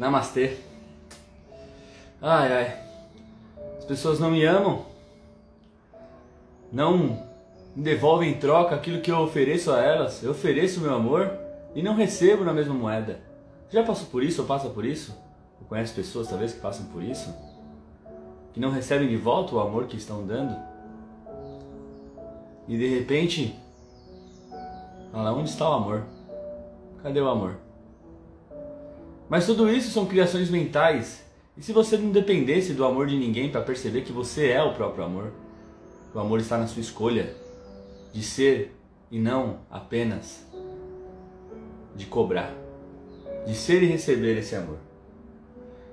Namastê. Ai, ai. As pessoas não me amam. Não me devolvem em troca aquilo que eu ofereço a elas. Eu ofereço meu amor e não recebo na mesma moeda. Já passou por isso ou passa por isso? Ou conhece pessoas talvez que passam por isso? Que não recebem de volta o amor que estão dando? E de repente, fala, onde está o amor? Cadê o amor? Mas tudo isso são criações mentais. E se você não dependesse do amor de ninguém para perceber que você é o próprio amor? O amor está na sua escolha de ser e não apenas de cobrar, de ser e receber esse amor.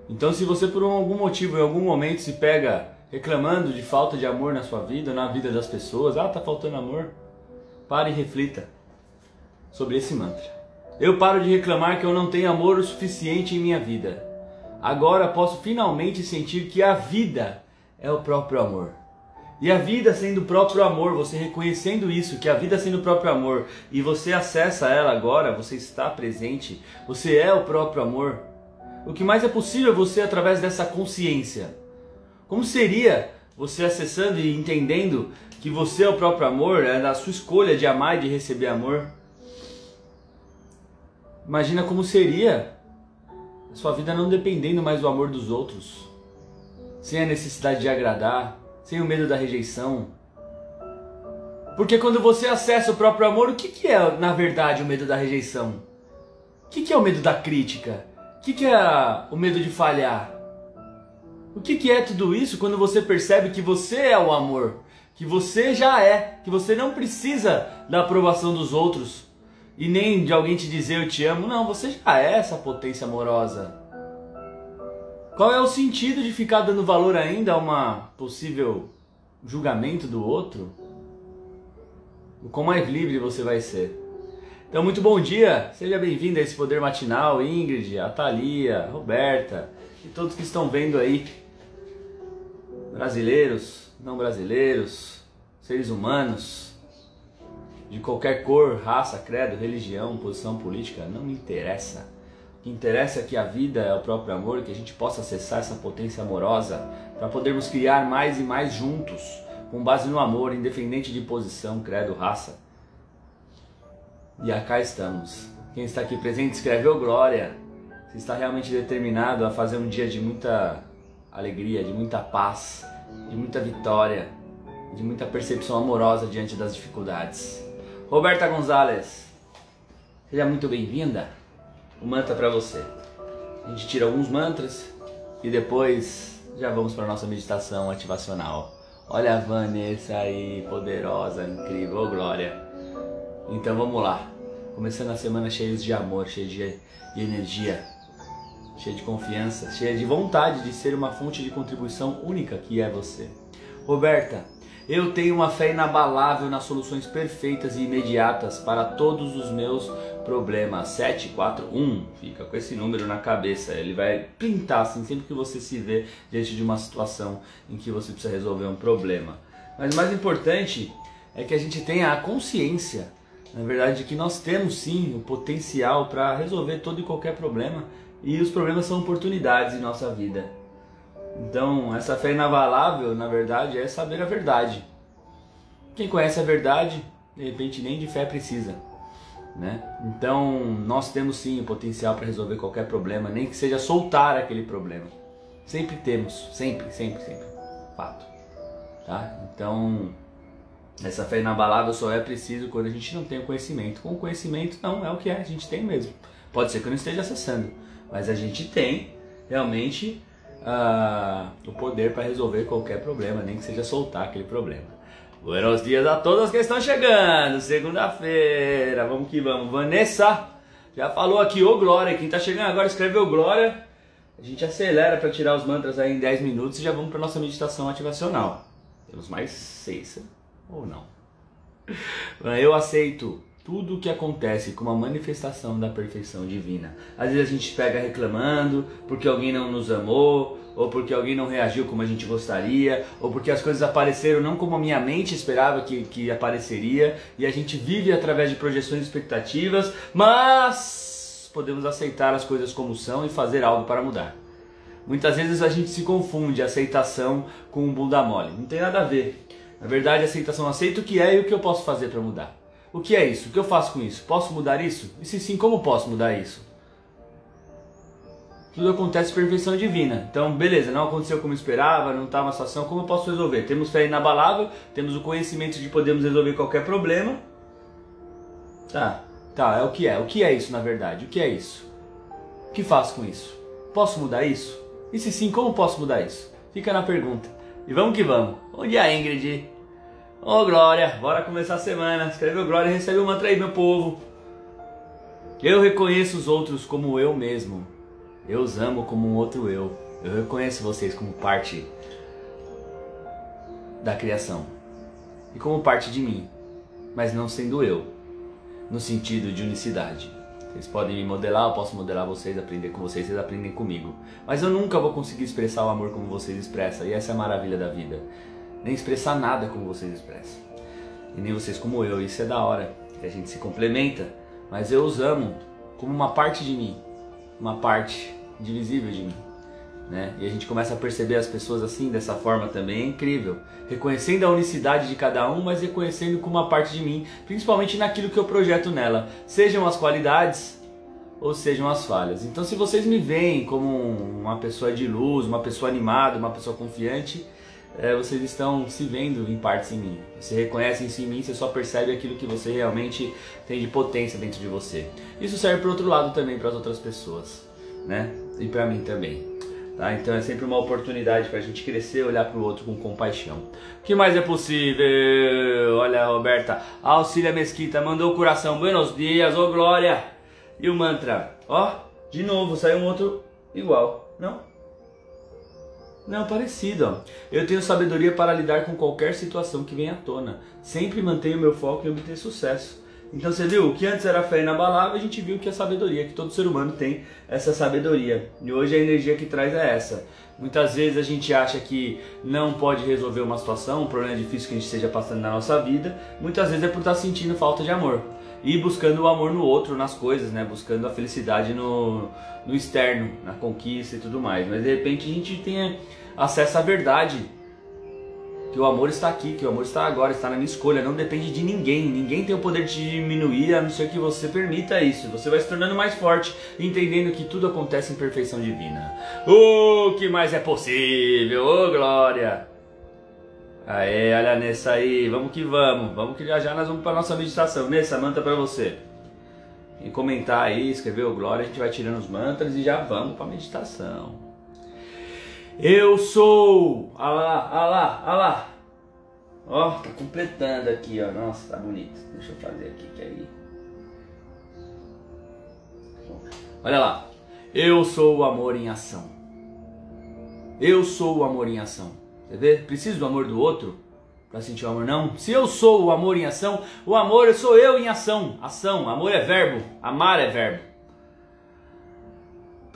Então, se você por algum motivo, em algum momento, se pega reclamando de falta de amor na sua vida, na vida das pessoas, ah, tá faltando amor, pare e reflita sobre esse mantra. Eu paro de reclamar que eu não tenho amor o suficiente em minha vida. Agora posso finalmente sentir que a vida é o próprio amor. E a vida sendo o próprio amor, você reconhecendo isso, que a vida sendo o próprio amor, e você acessa ela agora, você está presente, você é o próprio amor. O que mais é possível é você através dessa consciência. Como seria você acessando e entendendo que você é o próprio amor, é da sua escolha de amar e de receber amor? Imagina como seria a sua vida não dependendo mais do amor dos outros, sem a necessidade de agradar, sem o medo da rejeição. Porque quando você acessa o próprio amor, o que, que é na verdade o medo da rejeição? O que, que é o medo da crítica? O que, que é o medo de falhar? O que, que é tudo isso quando você percebe que você é o amor? Que você já é, que você não precisa da aprovação dos outros e nem de alguém te dizer eu te amo. Não, você já é essa potência amorosa. Qual é o sentido de ficar dando valor ainda a uma possível julgamento do outro? O quão mais livre você vai ser. Então, muito bom dia, seja bem-vindo a esse Poder Matinal, Ingrid, a Thalia, Roberta e todos que estão vendo aí, brasileiros, não brasileiros, seres humanos, de qualquer cor, raça, credo, religião, posição política, não me interessa que interessa é que a vida é o próprio amor, que a gente possa acessar essa potência amorosa para podermos criar mais e mais juntos, com base no amor, independente de posição, credo, raça. E acá estamos. Quem está aqui presente escreveu glória. Se está realmente determinado a fazer um dia de muita alegria, de muita paz, de muita vitória, de muita percepção amorosa diante das dificuldades. Roberta Gonzalez, seja muito bem-vinda o mantra para você. A gente tira alguns mantras e depois já vamos para nossa meditação ativacional. Olha a Vanessa aí, poderosa, incrível, glória. Então vamos lá. Começando a semana cheios de amor, cheio de, de energia, cheio de confiança, cheia de vontade de ser uma fonte de contribuição única que é você. Roberta, eu tenho uma fé inabalável nas soluções perfeitas e imediatas para todos os meus problema 741, fica com esse número na cabeça, ele vai pintar assim sempre que você se vê diante de uma situação em que você precisa resolver um problema. Mas o mais importante é que a gente tenha a consciência, na verdade, de que nós temos sim o potencial para resolver todo e qualquer problema e os problemas são oportunidades em nossa vida. Então, essa fé inabalável, na verdade, é saber a verdade. Quem conhece a verdade, de repente nem de fé precisa. Né? Então, nós temos sim o potencial para resolver qualquer problema, nem que seja soltar aquele problema. Sempre temos, sempre, sempre, sempre. Fato. Tá? Então, essa fé inabalável só é preciso quando a gente não tem o conhecimento. Com o conhecimento, não, é o que é, a gente tem mesmo. Pode ser que eu não esteja acessando, mas a gente tem realmente uh, o poder para resolver qualquer problema, nem que seja soltar aquele problema. Buenos dias a todos que estão chegando, segunda-feira, vamos que vamos. Vanessa já falou aqui, ô Glória, quem tá chegando agora escreveu Glória. A gente acelera para tirar os mantras aí em 10 minutos e já vamos para nossa meditação ativacional. Temos mais seis, ou não? Eu aceito tudo o que acontece como uma manifestação da perfeição divina. Às vezes a gente pega reclamando porque alguém não nos amou, ou porque alguém não reagiu como a gente gostaria, ou porque as coisas apareceram não como a minha mente esperava que, que apareceria, e a gente vive através de projeções e expectativas, mas podemos aceitar as coisas como são e fazer algo para mudar. Muitas vezes a gente se confunde aceitação com um bunda mole. Não tem nada a ver. Na verdade, aceitação aceita o que é e o que eu posso fazer para mudar. O que é isso? O que eu faço com isso? Posso mudar isso? E se sim, como posso mudar isso? Tudo acontece por perfeição divina. Então, beleza, não aconteceu como esperava, não está uma situação, como eu posso resolver? Temos fé inabalável, temos o conhecimento de podermos resolver qualquer problema. Tá, tá, é o que é. O que é isso na verdade? O que é isso? O que faço com isso? Posso mudar isso? E se sim, como posso mudar isso? Fica na pergunta. E vamos que vamos. Bom dia, Ingrid. Ô oh, Glória, bora começar a semana. Escreveu Glória, recebe o mantra aí, meu povo. Eu reconheço os outros como eu mesmo. Eu os amo como um outro eu. Eu reconheço vocês como parte da criação e como parte de mim, mas não sendo eu, no sentido de unicidade. Vocês podem me modelar, eu posso modelar vocês, aprender com vocês, vocês aprendem comigo. Mas eu nunca vou conseguir expressar o amor como vocês expressam, e essa é a maravilha da vida nem expressar nada como vocês expressam. E nem vocês como eu. Isso é da hora, que a gente se complementa, mas eu os amo como uma parte de mim, uma parte divisível de mim. Né? E a gente começa a perceber as pessoas assim, dessa forma também, é incrível. Reconhecendo a unicidade de cada um, mas reconhecendo como uma parte de mim, principalmente naquilo que eu projeto nela, sejam as qualidades ou sejam as falhas. Então, se vocês me veem como uma pessoa de luz, uma pessoa animada, uma pessoa confiante, é, vocês estão se vendo em partes em mim. Você reconhece isso em mim, você só percebe aquilo que você realmente tem de potência dentro de você. Isso serve para outro lado também, para as outras pessoas, né? E para mim também. Tá? Então é sempre uma oportunidade para a gente crescer, olhar para o outro com compaixão. O que mais é possível? Olha, Roberta, Auxília Mesquita mandou o coração. Buenos dias, ô glória! E o mantra? Ó, de novo, saiu um outro igual, não? Não, parecido. Ó. Eu tenho sabedoria para lidar com qualquer situação que venha à tona. Sempre mantenho meu foco em obter sucesso. Então você viu, o que antes era fé inabalável, a gente viu que a sabedoria, que todo ser humano tem essa sabedoria. E hoje a energia que traz é essa. Muitas vezes a gente acha que não pode resolver uma situação, um problema difícil que a gente esteja passando na nossa vida. Muitas vezes é por estar sentindo falta de amor. E buscando o amor no outro, nas coisas, né? Buscando a felicidade no, no externo, na conquista e tudo mais. Mas de repente a gente tenha acesso à verdade. Que o amor está aqui, que o amor está agora, está na minha escolha, não depende de ninguém. Ninguém tem o poder de te diminuir a não ser que você permita isso. Você vai se tornando mais forte, entendendo que tudo acontece em perfeição divina. O que mais é possível? Ô oh, glória! Aê, olha Nessa aí, vamos que vamos. Vamos que já já nós vamos para nossa meditação. Nessa, manta para você. E comentar aí, escrever o glória, a gente vai tirando os mantras e já vamos para meditação. Eu sou. Olha lá, olha lá, olha lá. Ó, tá completando aqui, ó. Nossa, tá bonito. Deixa eu fazer aqui que aí. Olha lá. Eu sou o amor em ação. Eu sou o amor em ação. Você vê? Preciso do amor do outro para sentir o amor, não. Se eu sou o amor em ação, o amor sou eu em ação. Ação, amor é verbo, amar é verbo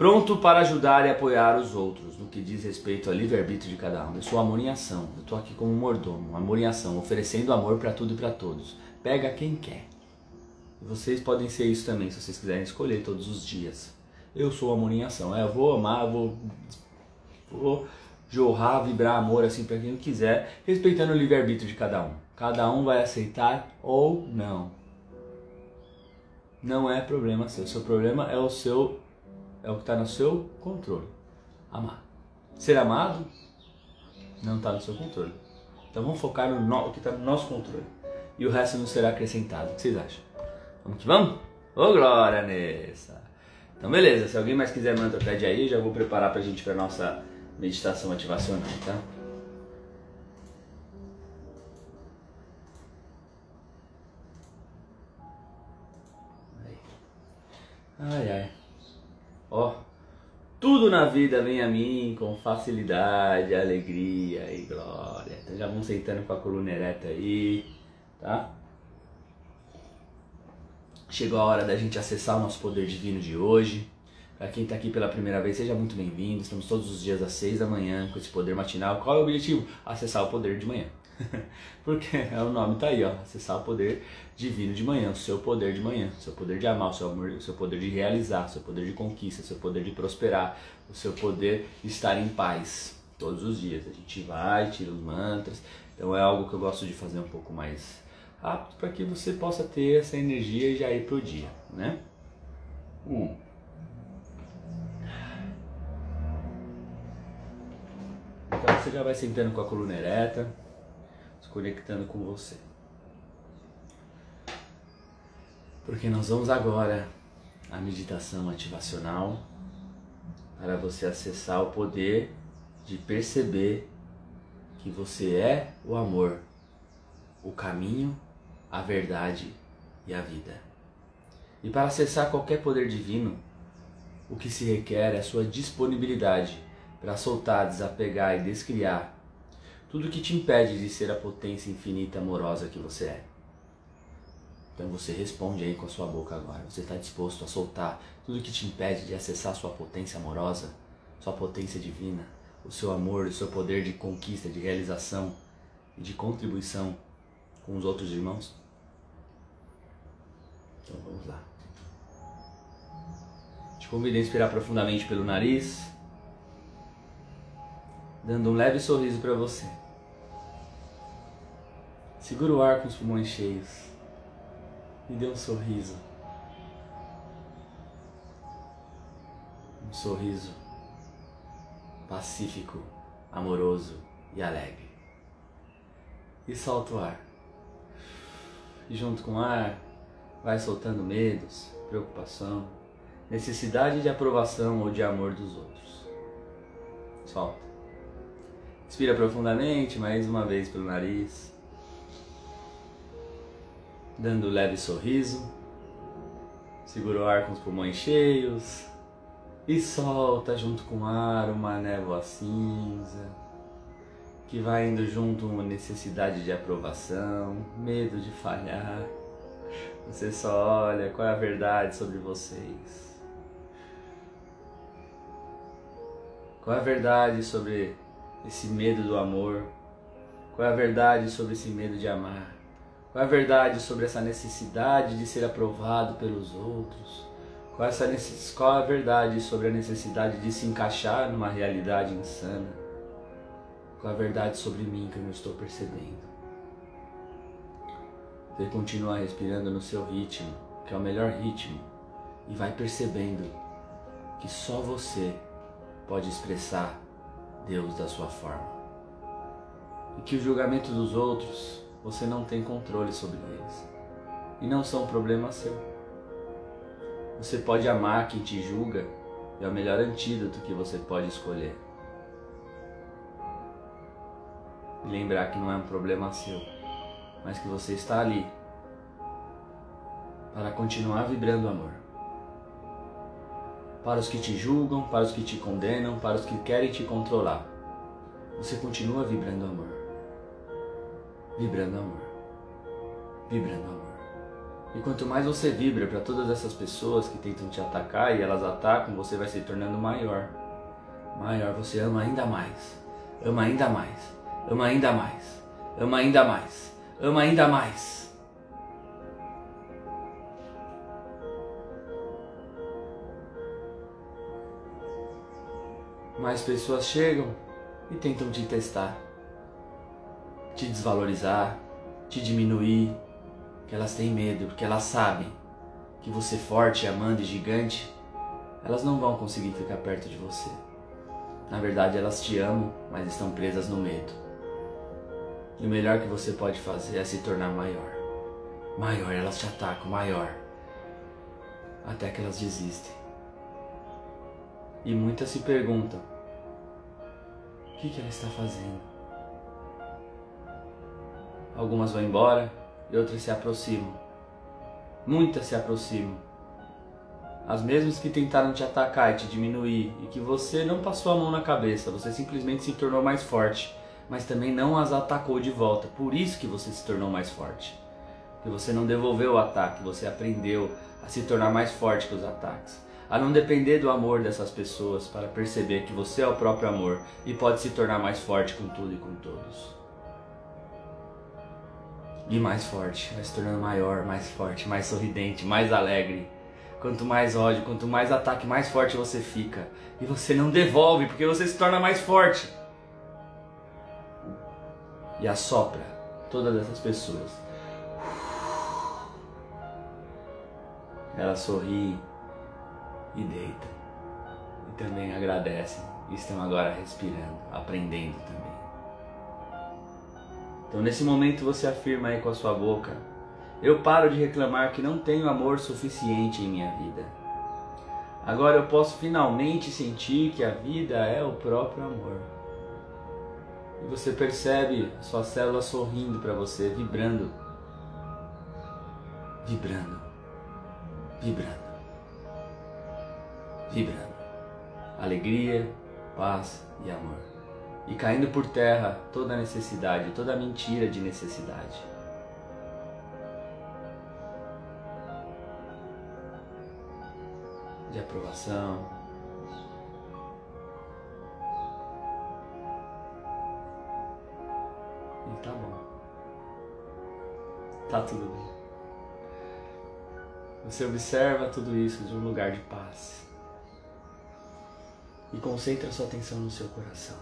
pronto para ajudar e apoiar os outros no que diz respeito ao livre-arbítrio de cada um. Eu sou amor em ação, eu estou aqui como mordomo, amor em ação, oferecendo amor para tudo e para todos. Pega quem quer. Vocês podem ser isso também, se vocês quiserem escolher todos os dias. Eu sou amor em ação, é, eu vou amar, vou, vou jorrar, vibrar amor assim para quem quiser, respeitando o livre-arbítrio de cada um. Cada um vai aceitar ou não. Não é problema seu. Seu problema é o seu é o que está no seu controle. Amar. Ser amado não está no seu controle. Então vamos focar no, no que está no nosso controle. E o resto não será acrescentado. O que vocês acham? Vamos que vamos? Ô glória nessa! Então beleza, se alguém mais quiser mantra, pede aí, já vou preparar pra gente pra nossa meditação ativacional, tá? Ai ai. Ó, tudo na vida vem a mim com facilidade, alegria e glória. Então já vão sentando com a coluna ereta aí, tá? Chegou a hora da gente acessar o nosso poder divino de hoje. Para quem está aqui pela primeira vez, seja muito bem-vindo. Estamos todos os dias às 6 da manhã com esse poder matinal. Qual é o objetivo? Acessar o poder de manhã. Porque é o nome tá aí, ó, acessar o poder divino de manhã, o seu poder de manhã, o seu poder de amar, o seu, amor, o seu poder de realizar, o seu poder de conquista, o seu poder de prosperar, o seu poder de estar em paz todos os dias. A gente vai, tira os mantras. Então é algo que eu gosto de fazer um pouco mais rápido para que você possa ter essa energia e já ir pro dia, né? Um. Você já vai sentando com a coluna ereta, se conectando com você. Porque nós vamos agora à meditação ativacional para você acessar o poder de perceber que você é o amor, o caminho, a verdade e a vida. E para acessar qualquer poder divino, o que se requer é a sua disponibilidade para soltar, desapegar e descriar tudo que te impede de ser a potência infinita amorosa que você é. Então você responde aí com a sua boca agora. Você está disposto a soltar tudo que te impede de acessar sua potência amorosa, sua potência divina, o seu amor, o seu poder de conquista, de realização e de contribuição com os outros irmãos? Então vamos lá. Te convido a inspirar profundamente pelo nariz, dando um leve sorriso para você. Segura o ar com os pulmões cheios e dê um sorriso. Um sorriso pacífico, amoroso e alegre. E solta o ar. E junto com o ar, vai soltando medos, preocupação, necessidade de aprovação ou de amor dos outros. Solta. Inspira profundamente, mais uma vez pelo nariz. Dando um leve sorriso. Segura o ar com os pulmões cheios. E solta junto com o ar uma névoa cinza que vai indo junto uma necessidade de aprovação, medo de falhar. Você só olha qual é a verdade sobre vocês. Qual é a verdade sobre esse medo do amor? Qual é a verdade sobre esse medo de amar? Qual é a verdade sobre essa necessidade de ser aprovado pelos outros? Qual, essa, qual a verdade sobre a necessidade de se encaixar numa realidade insana? Qual a verdade sobre mim que eu não estou percebendo? Você continua respirando no seu ritmo, que é o melhor ritmo, e vai percebendo que só você pode expressar Deus da sua forma. E que o julgamento dos outros você não tem controle sobre eles. E não são problema seu. Você pode amar quem te julga, é o melhor antídoto que você pode escolher. E lembrar que não é um problema seu, mas que você está ali para continuar vibrando amor. Para os que te julgam, para os que te condenam, para os que querem te controlar, você continua vibrando amor. Vibrando amor. Vibrando amor. E quanto mais você vibra para todas essas pessoas que tentam te atacar e elas atacam, você vai se tornando maior. Maior, você ama ainda mais. Ama ainda mais. Ama ainda mais. Ama ainda mais. Ama ainda mais. Mais pessoas chegam e tentam te testar, te desvalorizar, te diminuir, que elas têm medo, porque elas sabem que você forte, amando e gigante, elas não vão conseguir ficar perto de você. Na verdade, elas te amam, mas estão presas no medo. E o melhor que você pode fazer é se tornar maior. Maior, elas te atacam, maior. Até que elas desistem. E muitas se perguntam: que, que ela está fazendo? Algumas vão embora, e outras se aproximam. Muitas se aproximam. As mesmas que tentaram te atacar e te diminuir e que você não passou a mão na cabeça, você simplesmente se tornou mais forte, mas também não as atacou de volta. Por isso que você se tornou mais forte. Porque você não devolveu o ataque, você aprendeu a se tornar mais forte que os ataques. A não depender do amor dessas pessoas para perceber que você é o próprio amor e pode se tornar mais forte com tudo e com todos. E mais forte, vai se tornando maior, mais forte, mais sorridente, mais alegre. Quanto mais ódio, quanto mais ataque, mais forte você fica. E você não devolve, porque você se torna mais forte. E assopra todas essas pessoas. Ela sorri e deita. E também agradecem. E estão agora respirando, aprendendo também. Então nesse momento você afirma aí com a sua boca: Eu paro de reclamar que não tenho amor suficiente em minha vida. Agora eu posso finalmente sentir que a vida é o próprio amor. E você percebe sua célula sorrindo para você, vibrando. Vibrando. Vibrando. Vibrando. Alegria, paz e amor e caindo por terra toda necessidade, toda mentira de necessidade. De aprovação. E tá bom. Tá tudo bem. Você observa tudo isso de um lugar de paz. E concentra sua atenção no seu coração.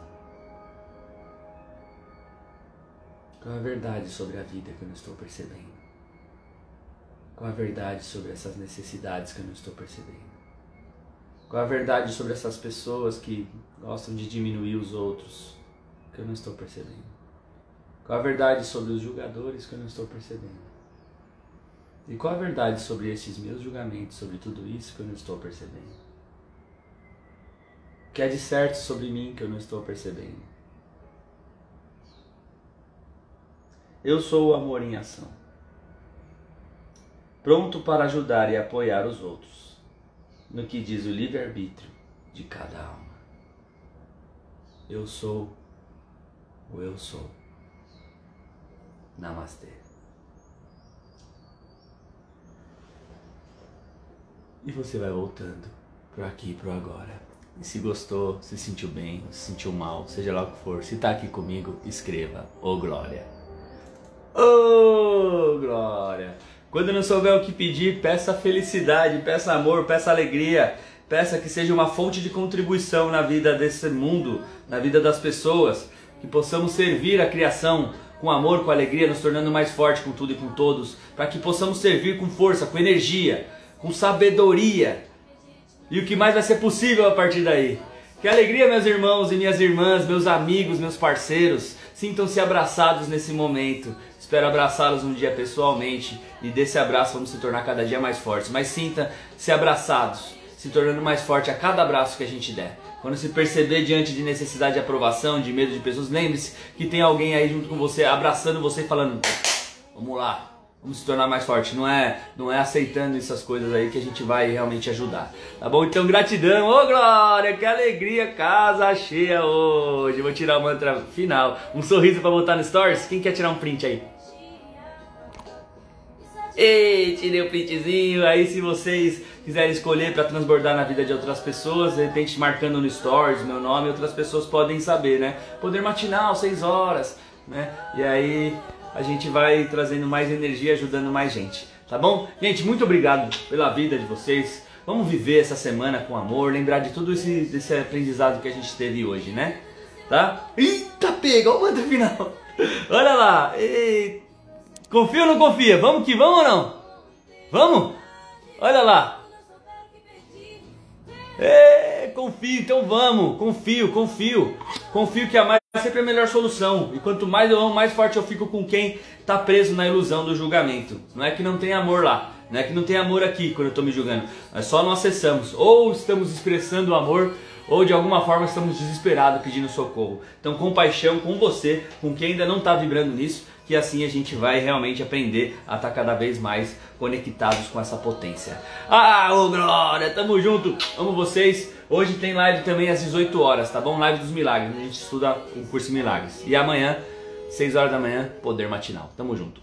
Qual a verdade sobre a vida que eu não estou percebendo? Qual a verdade sobre essas necessidades que eu não estou percebendo? Qual a verdade sobre essas pessoas que gostam de diminuir os outros que eu não estou percebendo? Qual a verdade sobre os julgadores que eu não estou percebendo? E qual a verdade sobre esses meus julgamentos, sobre tudo isso que eu não estou percebendo? Que é de certo sobre mim que eu não estou percebendo? Eu sou o amor em ação. Pronto para ajudar e apoiar os outros, no que diz o livre-arbítrio de cada alma. Eu sou o eu sou. Namastê. E você vai voltando pro aqui e pro agora. E se gostou, se sentiu bem, se sentiu mal, seja lá o que for, se tá aqui comigo, escreva. Ô oh, glória! Oh, glória! Quando não souber o que pedir, peça felicidade, peça amor, peça alegria, peça que seja uma fonte de contribuição na vida desse mundo, na vida das pessoas, que possamos servir a criação com amor, com alegria, nos tornando mais forte com tudo e com todos, para que possamos servir com força, com energia, com sabedoria. E o que mais vai ser possível a partir daí? Que alegria, meus irmãos e minhas irmãs, meus amigos, meus parceiros, sintam-se abraçados nesse momento Espero abraçá-los um dia pessoalmente e desse abraço vamos se tornar cada dia mais fortes. Mas sinta-se abraçados, se tornando mais forte a cada abraço que a gente der. Quando se perceber diante de necessidade de aprovação, de medo de pessoas, lembre-se que tem alguém aí junto com você, abraçando você e falando: Vamos lá, vamos se tornar mais forte. Não é, não é aceitando essas coisas aí que a gente vai realmente ajudar. Tá bom? Então, gratidão. Ô, Glória, que alegria, casa cheia hoje. Vou tirar o mantra final. Um sorriso para botar no Stories. Quem quer tirar um print aí? Ei, tirei o printzinho. Aí, se vocês quiserem escolher para transbordar na vida de outras pessoas, de repente marcando no Stories meu nome, outras pessoas podem saber, né? Poder matinal, 6 horas, né? E aí a gente vai trazendo mais energia, ajudando mais gente, tá bom? Gente, muito obrigado pela vida de vocês. Vamos viver essa semana com amor, lembrar de tudo esse, desse aprendizado que a gente teve hoje, né? Tá? Eita, pega, olha o mantra final. Olha lá. Eita. Confia ou não confia? Vamos que vamos ou não? Vamos? Olha lá. É, confio, então vamos. Confio, confio. Confio que a mais é sempre a melhor solução. E quanto mais eu amo, mais forte eu fico com quem está preso na ilusão do julgamento. Não é que não tem amor lá. Não é que não tem amor aqui quando eu estou me julgando. É só não acessamos. Ou estamos expressando o amor ou de alguma forma estamos desesperados pedindo socorro. Então, compaixão com você, com quem ainda não está vibrando nisso, que assim a gente vai realmente aprender a estar tá cada vez mais conectados com essa potência. Ah, ô Glória, tamo junto, amo vocês. Hoje tem live também às 18 horas, tá bom? Live dos milagres, a gente estuda o curso Milagres. E amanhã, 6 horas da manhã, Poder Matinal. Tamo junto.